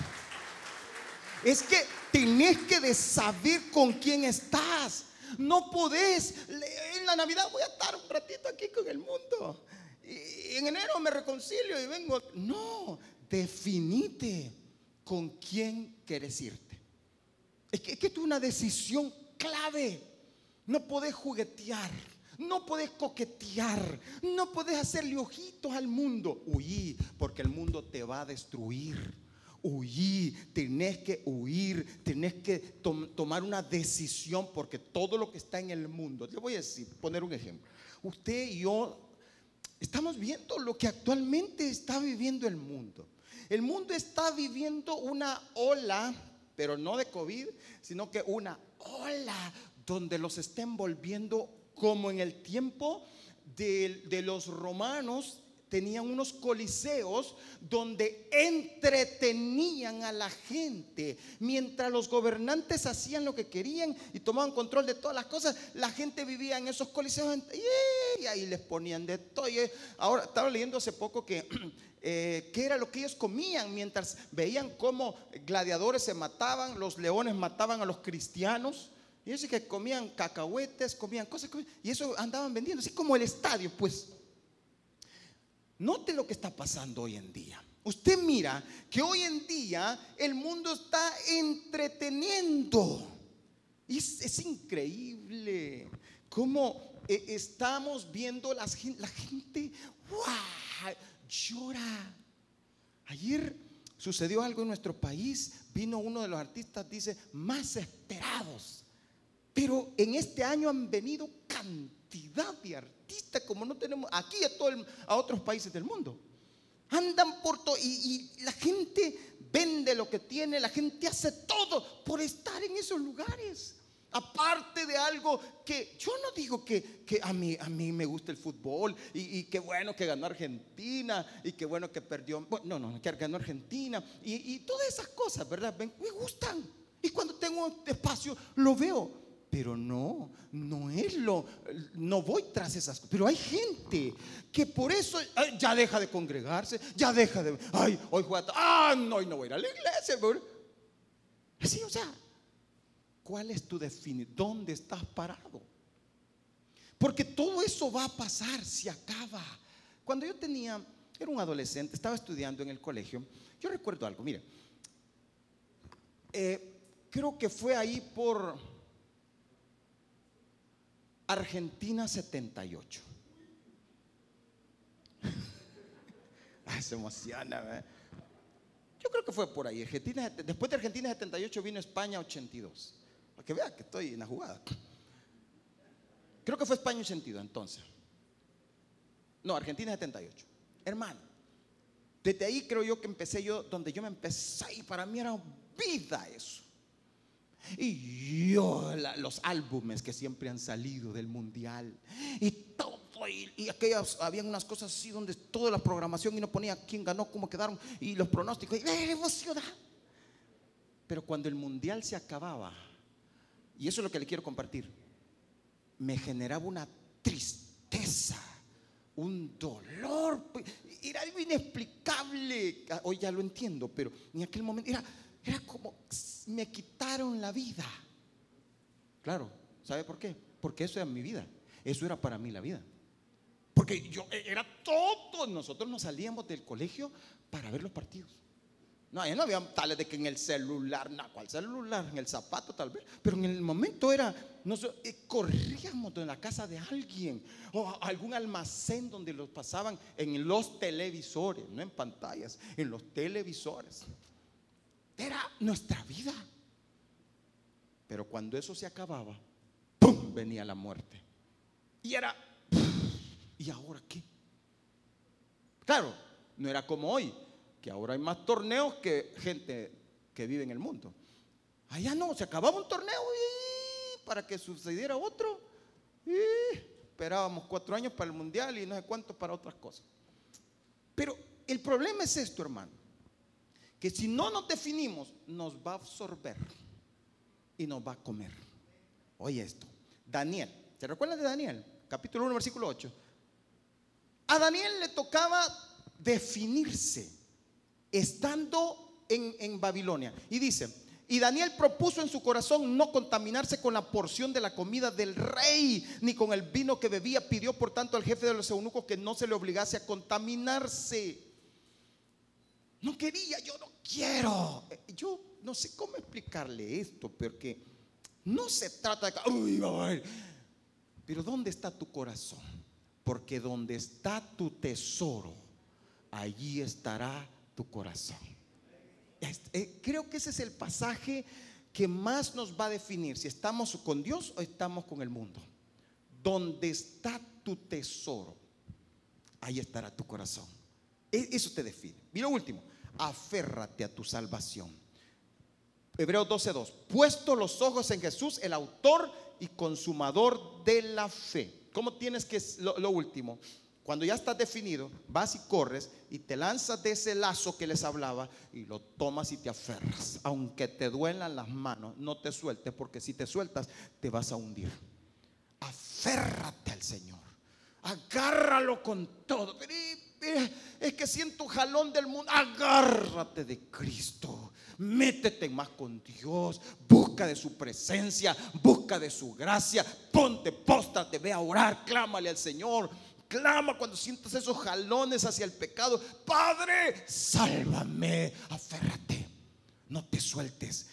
Es que tenés que saber con quién estás. No podés. En la Navidad voy a estar un ratito aquí con el mundo. En enero me reconcilio y vengo. No, definite con quién quieres irte. Es que, es que es una decisión clave. No podés juguetear. No puedes coquetear, no puedes hacerle ojitos al mundo. Huí, porque el mundo te va a destruir. Huí, tenés que huir, tenés que tomar una decisión, porque todo lo que está en el mundo, le voy a decir, poner un ejemplo. Usted y yo estamos viendo lo que actualmente está viviendo el mundo. El mundo está viviendo una ola, pero no de COVID, sino que una ola donde los estén volviendo como en el tiempo de, los romanos tenían unos coliseos donde entretenían a la gente. Mientras los gobernantes hacían lo que querían y tomaban control de todas las cosas, la gente vivía en esos coliseos y ahí les ponían de todo. Ahora estaba leyendo hace poco que eh, qué era lo que ellos comían mientras veían cómo gladiadores se mataban, los leones mataban a los cristianos. Y ellos que comían cacahuetes, comían cosas, y eso andaban vendiendo, así como el estadio, pues. Note lo que está pasando hoy en día. Usted mira que hoy en día el mundo está entreteniendo. Y es, increíble cómo eh, estamos viendo la gente, ¡wow! llora. Ayer sucedió algo en nuestro país. Vino uno de los artistas, dice, más esperados pero en este año han venido cantidad de artistas como no tenemos aquí a, todo a otros países del mundo. Andan por todo y, la gente vende lo que tiene, la gente hace todo por estar en esos lugares. Aparte de algo que yo no digo que, a, mí, a mí me gusta el fútbol y, qué bueno que ganó Argentina y qué bueno que perdió, no, no, que ganó Argentina y, y todas esas cosas, ¿verdad? Me gustan. Y cuando tengo espacio lo veo pero no, no es lo, no voy tras esas cosas. Pero hay gente que por eso ya deja de congregarse, ya deja de, ay, hoy juega, ah, no, hoy no voy a ir a la iglesia. Así, o sea, ¿cuál es tu definición? ¿Dónde estás parado? Porque todo eso va a pasar, se acaba. Cuando yo tenía, era un adolescente, estaba estudiando en el colegio, yo recuerdo algo, mire, eh, creo que fue ahí por Argentina 78. Ay, se emociona. Yo creo que fue por ahí. Argentina, después de Argentina 78 vino España 82. Para que vea que estoy en la jugada. Creo que fue España 82 entonces. No, Argentina 78. Hermano, desde ahí creo yo que empecé yo, donde yo me empecé y para mí era vida eso. Y yo, los álbumes que siempre han salido del mundial. Y todo. Y, aquellas, habían unas cosas así donde toda la programación y no ponía quién ganó, cómo quedaron y los pronósticos. Y ¡eh, emocionada. Pero cuando el mundial se acababa, y eso es lo que le quiero compartir, me generaba una tristeza, un dolor. Era algo inexplicable. Hoy ya lo entiendo, pero en aquel momento era era como me quitaron la vida. Claro, ¿sabe por qué? Porque eso era mi vida. Eso era para mí la vida. Porque yo e, era todo. Nosotros nos salíamos del colegio para ver los partidos. No, ya no había tales de que en el celular, no, ¿cuál celular? En el zapato tal vez. Pero en el momento era, nosotros eh, corríamos en la casa de alguien o algún almacén donde los pasaban en los televisores, no en pantallas, en los televisores. Era nuestra vida. Pero cuando eso se acababa, ¡pum! venía la muerte. Y era, ¿y ahora qué? Claro, no era como hoy, que ahora hay más torneos que gente que vive en el mundo. Allá no, se acababa un torneo y para que sucediera otro. Y esperábamos cuatro años para el mundial y no sé cuántos para otras cosas. Pero el problema es esto, hermano que si no nos definimos, nos va a absorber y nos va a comer. Oye esto, Daniel, ¿se recuerdan de Daniel? Capítulo 1, versículo 8. A Daniel le tocaba definirse estando en, en Babilonia. Y dice, y Daniel propuso en su corazón no contaminarse con la porción de la comida del rey, ni con el vino que bebía. Pidió por tanto al jefe de los eunucos que no se le obligase a contaminarse. No quería, yo no quiero. Eh, yo no sé cómo explicarle esto, porque no se trata de... Uy, Pero ¿dónde está tu corazón? Porque donde está tu tesoro, allí estará tu corazón. Eh, creo que ese es el pasaje que más nos va a definir si estamos con Dios o estamos con el mundo. Donde está tu tesoro, ahí estará tu corazón. E, eso te define. Y lo último, aférrate a tu salvación. Hebreos 12:2. Puesto los ojos en Jesús, el autor y consumador de la fe. ¿Cómo tienes que lo, lo último? Cuando ya estás definido, vas y corres y te lanzas de ese lazo que les hablaba y lo tomas y te aferras. Aunque te duelan las manos, no te sueltes porque si te sueltas te vas a hundir. Aférrate al Señor. Agárralo con todo. Es que siento jalón del mundo. Agárrate de Cristo. Métete más con Dios. Busca de su presencia. Busca de su gracia. Ponte, póstrate, ve a orar. Clámale al Señor. Clama cuando sientas esos jalones hacia el pecado. Padre, sálvame. Aférrate. No te sueltes.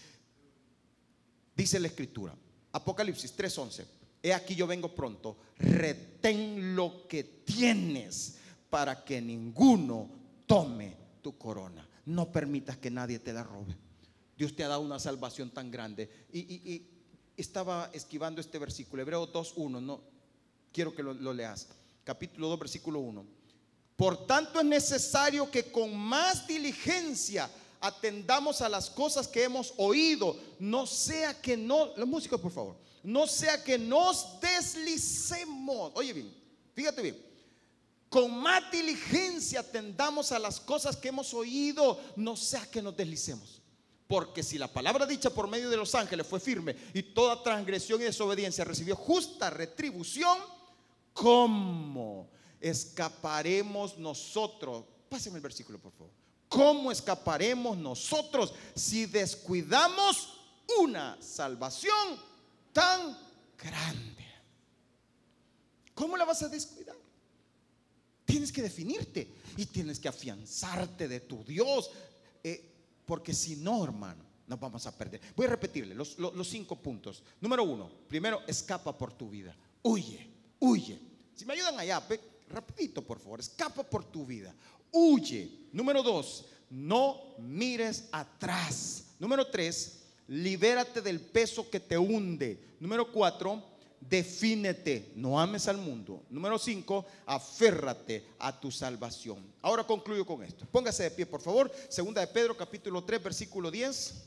Dice la escritura. Apocalipsis 3:11. He aquí yo vengo pronto. Retén lo que tienes para que ninguno tome tu corona. No permitas que nadie te la robe. Dios te ha dado una salvación tan grande. Y, estaba esquivando este versículo, Hebreo 2.1, no, quiero que lo, leas. Capítulo 2, versículo 1. Por tanto es necesario que con más diligencia atendamos a las cosas que hemos oído, no sea que no, los músicos por favor, no sea que nos deslicemos. Oye bien, fíjate bien, con más diligencia atendamos a las cosas que hemos oído, no sea que nos deslicemos. Porque si la palabra dicha por medio de los ángeles fue firme y toda transgresión y desobediencia recibió justa retribución, ¿cómo escaparemos nosotros? Pásenme el versículo, por favor. ¿Cómo escaparemos nosotros si descuidamos una salvación tan grande? ¿Cómo la vas a descuidar? Tienes que definirte y tienes que afianzarte de tu Dios. Eh, porque si no, hermano, nos vamos a perder. Voy a repetirle los, cinco puntos. Número uno, primero, escapa por tu vida. Huye, huye. Si me ayudan allá, rapidito por favor, escapa por tu vida. Huye. Número dos, no mires atrás. Número tres, libérate del peso que te hunde. Número cuatro, defínete, no ames al mundo. Número 5, aférrate a tu salvación. Ahora concluyo con esto. Póngase de pie, por favor. Segunda de Pedro, capítulo 3, versículo 10.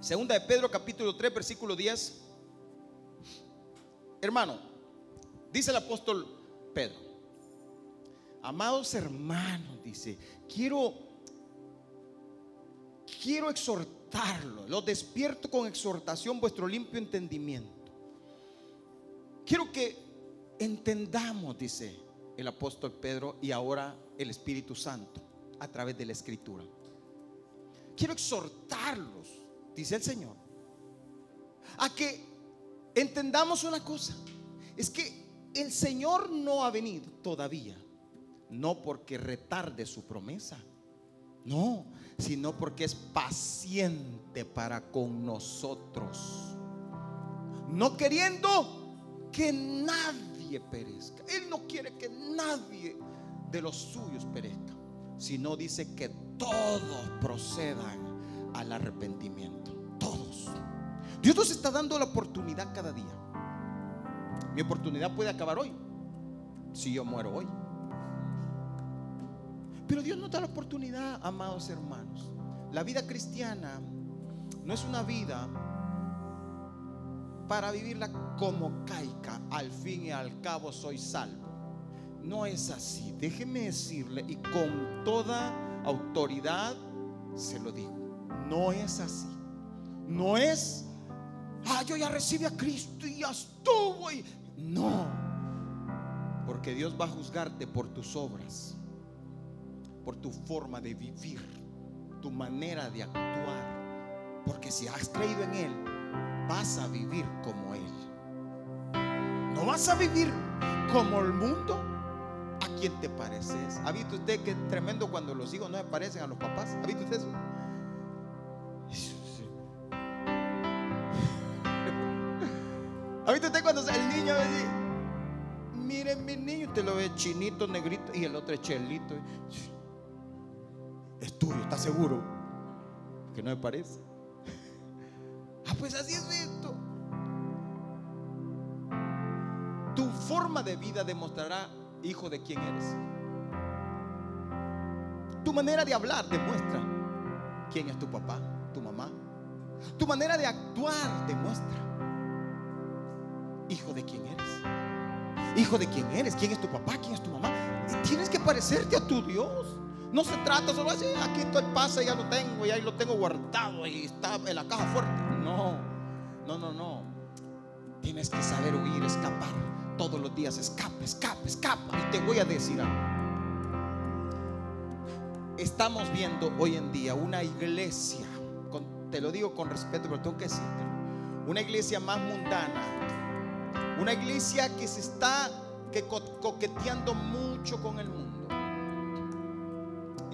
Segunda de Pedro, capítulo 3, versículo 10. Hermano, dice el apóstol Pedro, amados hermanos, dice, quiero, quiero exhortar los despierto con exhortación vuestro limpio entendimiento. Quiero que entendamos, dice el apóstol Pedro y ahora el Espíritu Santo a través de la Escritura. Quiero exhortarlos, dice el Señor, a que entendamos una cosa. Es que el Señor no ha venido todavía, no porque retarde su promesa, no, sino porque es paciente para con nosotros. No queriendo que nadie perezca. Él no quiere que nadie de los suyos perezca, sino dice que todos procedan al arrepentimiento. Todos. Dios nos está dando la oportunidad cada día. Mi oportunidad puede acabar hoy, si yo muero hoy. Pero Dios nos da la oportunidad, amados hermanos. La vida cristiana no es una vida para vivirla como caica. Al fin y al cabo soy salvo. No es así. Déjeme decirle y con toda autoridad se lo digo. No es así. No es, ah, yo ya recibí a Cristo y ya estuvo. Y... No. Porque Dios va a juzgarte por tus obras por tu forma de vivir, tu manera de actuar. Porque si has creído en Él, vas a vivir como Él. No vas a vivir como el mundo. ¿A quién te pareces? ¿Ha visto usted que es tremendo cuando los hijos no se parecen a los papás? ¿Ha visto usted eso? Ahorita usted cuando el niño dice, miren mi niño, usted lo ve chinito, negrito y el otro es chelito. Es tuyo, ¿está seguro? Que no me parece. Ah, pues así es esto. Tu forma de vida demostrará, hijo, de quién eres. Tu manera de hablar demuestra quién es tu papá, tu mamá. Tu manera de actuar demuestra, hijo, de quién eres. Hijo de quién eres, quién es tu papá, quién es tu mamá. Y tienes que parecerte a tu Dios. No se trata solo así, aquí estoy pasa, ya lo tengo, y ahí lo tengo guardado y está en la caja fuerte. No, no, no, no. Tienes que saber huir, escapar. Todos los días escapa, escapa, escapa. Y te voy a decir algo. Estamos viendo hoy en día una iglesia, te lo digo con respeto, pero tengo que decirte, una iglesia más mundana, una iglesia que se está que coqueteando mucho con el mundo.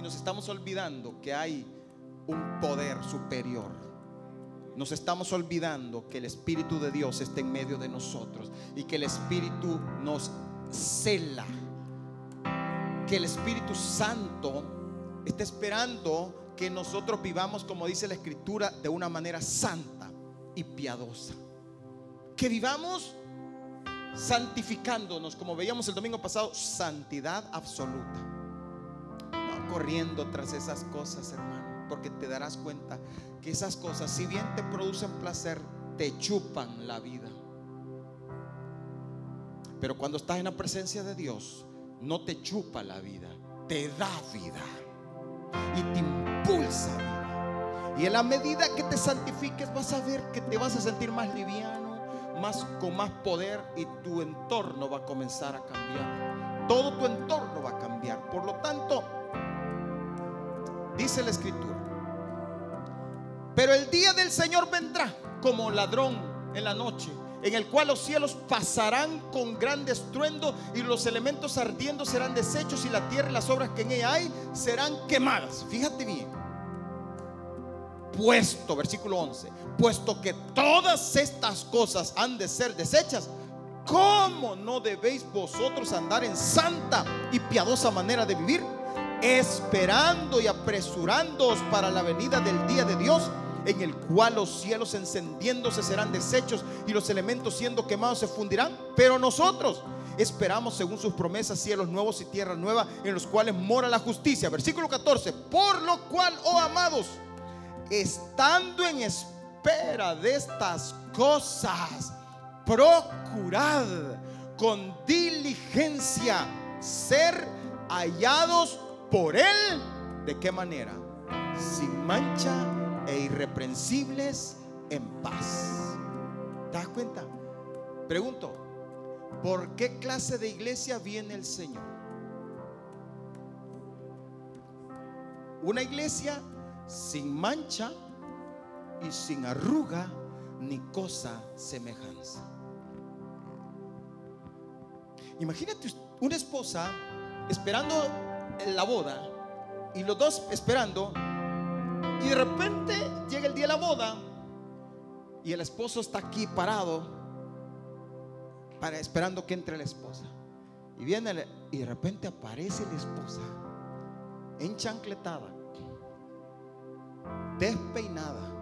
Nos estamos olvidando que hay un poder superior. Nos estamos olvidando que el Espíritu de Dios está en medio de nosotros y que el Espíritu nos cela. Que el Espíritu Santo está esperando que nosotros vivamos, como dice la Escritura, de una manera santa y piadosa. Que vivamos santificándonos, como veíamos el domingo pasado, santidad absoluta. Corriendo tras esas cosas, hermano, porque te darás cuenta que esas cosas, si bien te producen placer, te chupan la vida. Pero cuando estás en la presencia de Dios, no te chupa la vida, te da vida y te impulsa Y en la medida que te santifiques, vas a ver que te vas a sentir más liviano, más con más poder y tu entorno va a comenzar a cambiar. Todo tu entorno va a cambiar. Por lo tanto, dice la escritura, pero el día del Señor vendrá como ladrón en la noche, en el cual los cielos pasarán con gran estruendo y los elementos ardiendo serán deshechos y la tierra y las obras que en ella hay serán quemadas. Fíjate bien. Puesto, versículo 11, puesto que todas estas cosas han de ser deshechas, ¿cómo no debéis vosotros andar en santa y piadosa manera de vivir? Esperando y apresurándoos para la venida del día de Dios en el cual los cielos encendiéndose serán deshechos y los elementos siendo quemados se fundirán. Pero nosotros esperamos según sus promesas cielos nuevos y tierra nueva en los cuales mora la justicia. Versículo 14. Por lo cual, oh amados, estando en espera de estas cosas, procurad con diligencia ser hallados por Él. ¿De qué manera? Sin mancha e irreprensibles en paz. ¿Te das cuenta? Pregunto, ¿por qué clase de iglesia viene el Señor? Una iglesia sin mancha y sin arruga ni cosa semejanza. Imagínate una esposa esperando la boda y los dos esperando y de repente llega el día de la boda y el esposo está aquí parado para, esperando que entre la esposa. Y viene y de repente aparece la esposa enchancletada, despeinada,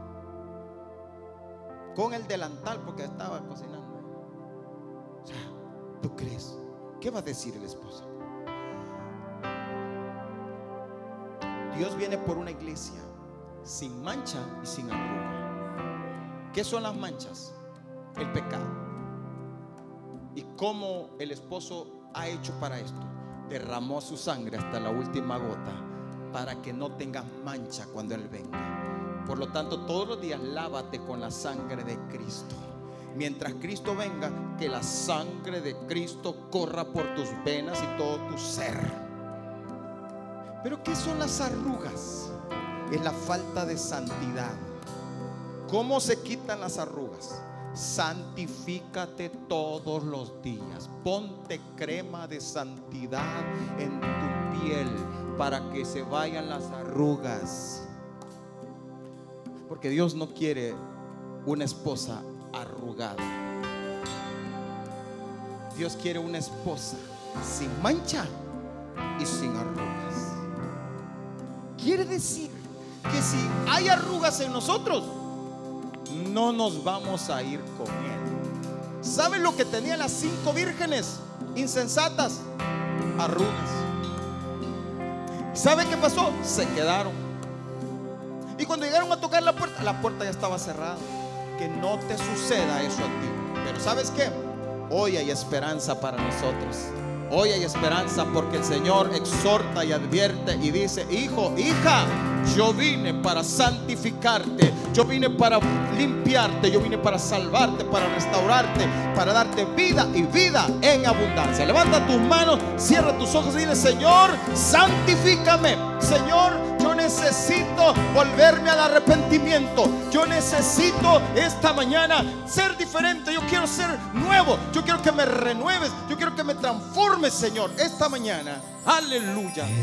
con el delantal porque estaba cocinando. O sea, ¿tú crees? ¿Qué va a decir el esposo? Dios viene por una iglesia sin mancha y sin arruga. ¿Qué son las manchas? El pecado. ¿Y cómo el esposo ha hecho para esto? Derramó su sangre hasta la última gota para que no tengas mancha cuando Él venga. Por lo tanto, todos los días lávate con la sangre de Cristo. Mientras Cristo venga, que la sangre de Cristo corra por tus venas y todo tu ser. Pero ¿qué son las arrugas? es la falta de santidad. ¿Cómo se quitan las arrugas? Santifícate todos los días. Ponte crema de santidad en tu piel para que se vayan las arrugas. Porque Dios no quiere una esposa arrugada. Dios quiere una esposa sin mancha y sin arrugas. Quiere decir que si hay arrugas en nosotros, no nos vamos a ir con Él. ¿Saben lo que tenían las cinco vírgenes insensatas? Arrugas. ¿Saben qué pasó? Se quedaron. Y cuando llegaron a tocar la puerta, la puerta ya estaba cerrada. Que no te suceda eso a ti. Pero ¿sabes qué? Hoy hay esperanza para nosotros. Hoy hay esperanza porque el Señor exhorta y advierte y dice, hijo, hija, yo vine para santificarte, yo vine para limpiarte, yo vine para salvarte, para restaurarte, para darte vida y vida en abundancia. Levanta tus manos, cierra tus ojos y dile, Señor, santifícame. Señor, yo necesito volverme al arrepentimiento. Yo necesito esta mañana ser diferente. Yo quiero ser nuevo. Yo quiero que me renueves. Yo quiero que me transformes, Señor, esta mañana. Aleluya.